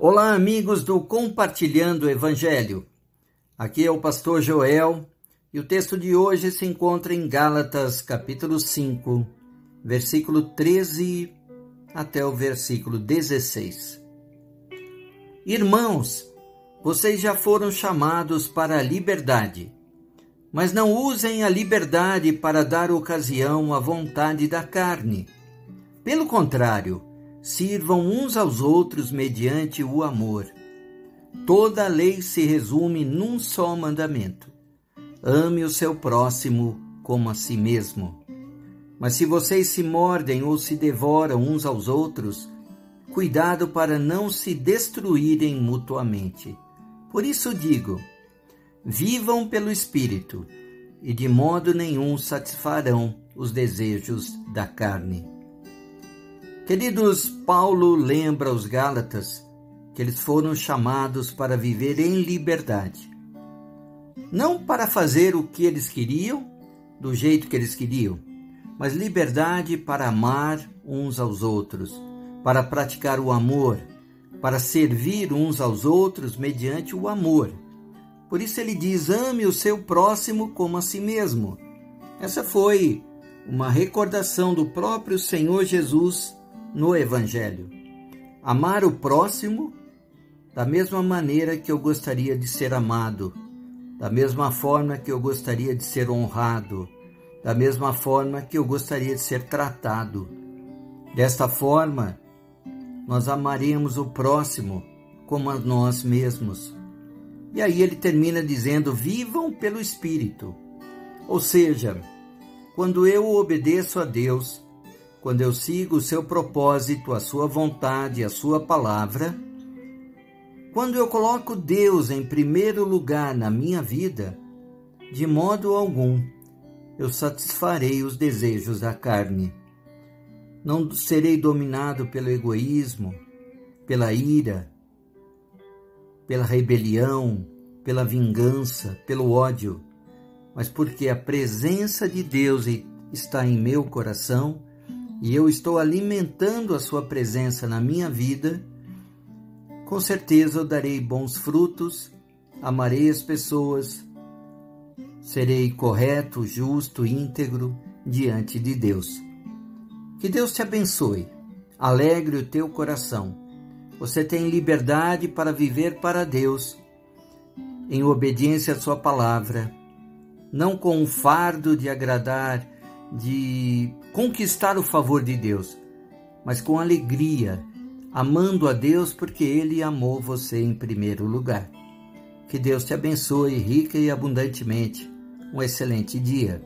Olá, amigos do Compartilhando o Evangelho. Aqui é o pastor Joel e o texto de hoje se encontra em Gálatas, capítulo 5, versículo 13 até o versículo 16. Irmãos, vocês já foram chamados para a liberdade, mas não usem a liberdade para dar ocasião à vontade da carne. Pelo contrário, sirvam uns aos outros mediante o amor. Toda a lei se resume num só mandamento: ame o seu próximo como a si mesmo. Mas se vocês se mordem ou se devoram uns aos outros, cuidado para não se destruírem mutuamente. Por isso digo: vivam pelo Espírito, e de modo nenhum satisfarão os desejos da carne. Queridos, Paulo lembra aos Gálatas que eles foram chamados para viver em liberdade. Não para fazer o que eles queriam, do jeito que eles queriam, mas liberdade para amar uns aos outros, para praticar o amor, para servir uns aos outros mediante o amor. Por isso ele diz: ame o seu próximo como a si mesmo. Essa foi uma recordação do próprio Senhor Jesus no Evangelho. Amar o próximo da mesma maneira que eu gostaria de ser amado, da mesma forma que eu gostaria de ser honrado, da mesma forma que eu gostaria de ser tratado. Desta forma, nós amaremos o próximo como a nós mesmos. E aí ele termina dizendo: vivam pelo Espírito. Ou seja, quando eu obedeço a Deus, quando eu sigo o seu propósito, a sua vontade, a sua palavra, quando eu coloco Deus em primeiro lugar na minha vida, de modo algum eu satisfarei os desejos da carne. Não serei dominado pelo egoísmo, pela ira, pela rebelião, pela vingança, pelo ódio, mas porque a presença de Deus está em meu coração e eu estou alimentando a Sua presença na minha vida, com certeza eu darei bons frutos, amarei as pessoas, serei correto, justo, íntegro diante de Deus. Que Deus te abençoe, alegre o teu coração. Você tem liberdade para viver para Deus, em obediência à Sua palavra, não com o fardo de agradar de conquistar o favor de Deus, mas com alegria, amando a Deus porque Ele amou você em primeiro lugar. Que Deus te abençoe rica e abundantemente. Um excelente dia.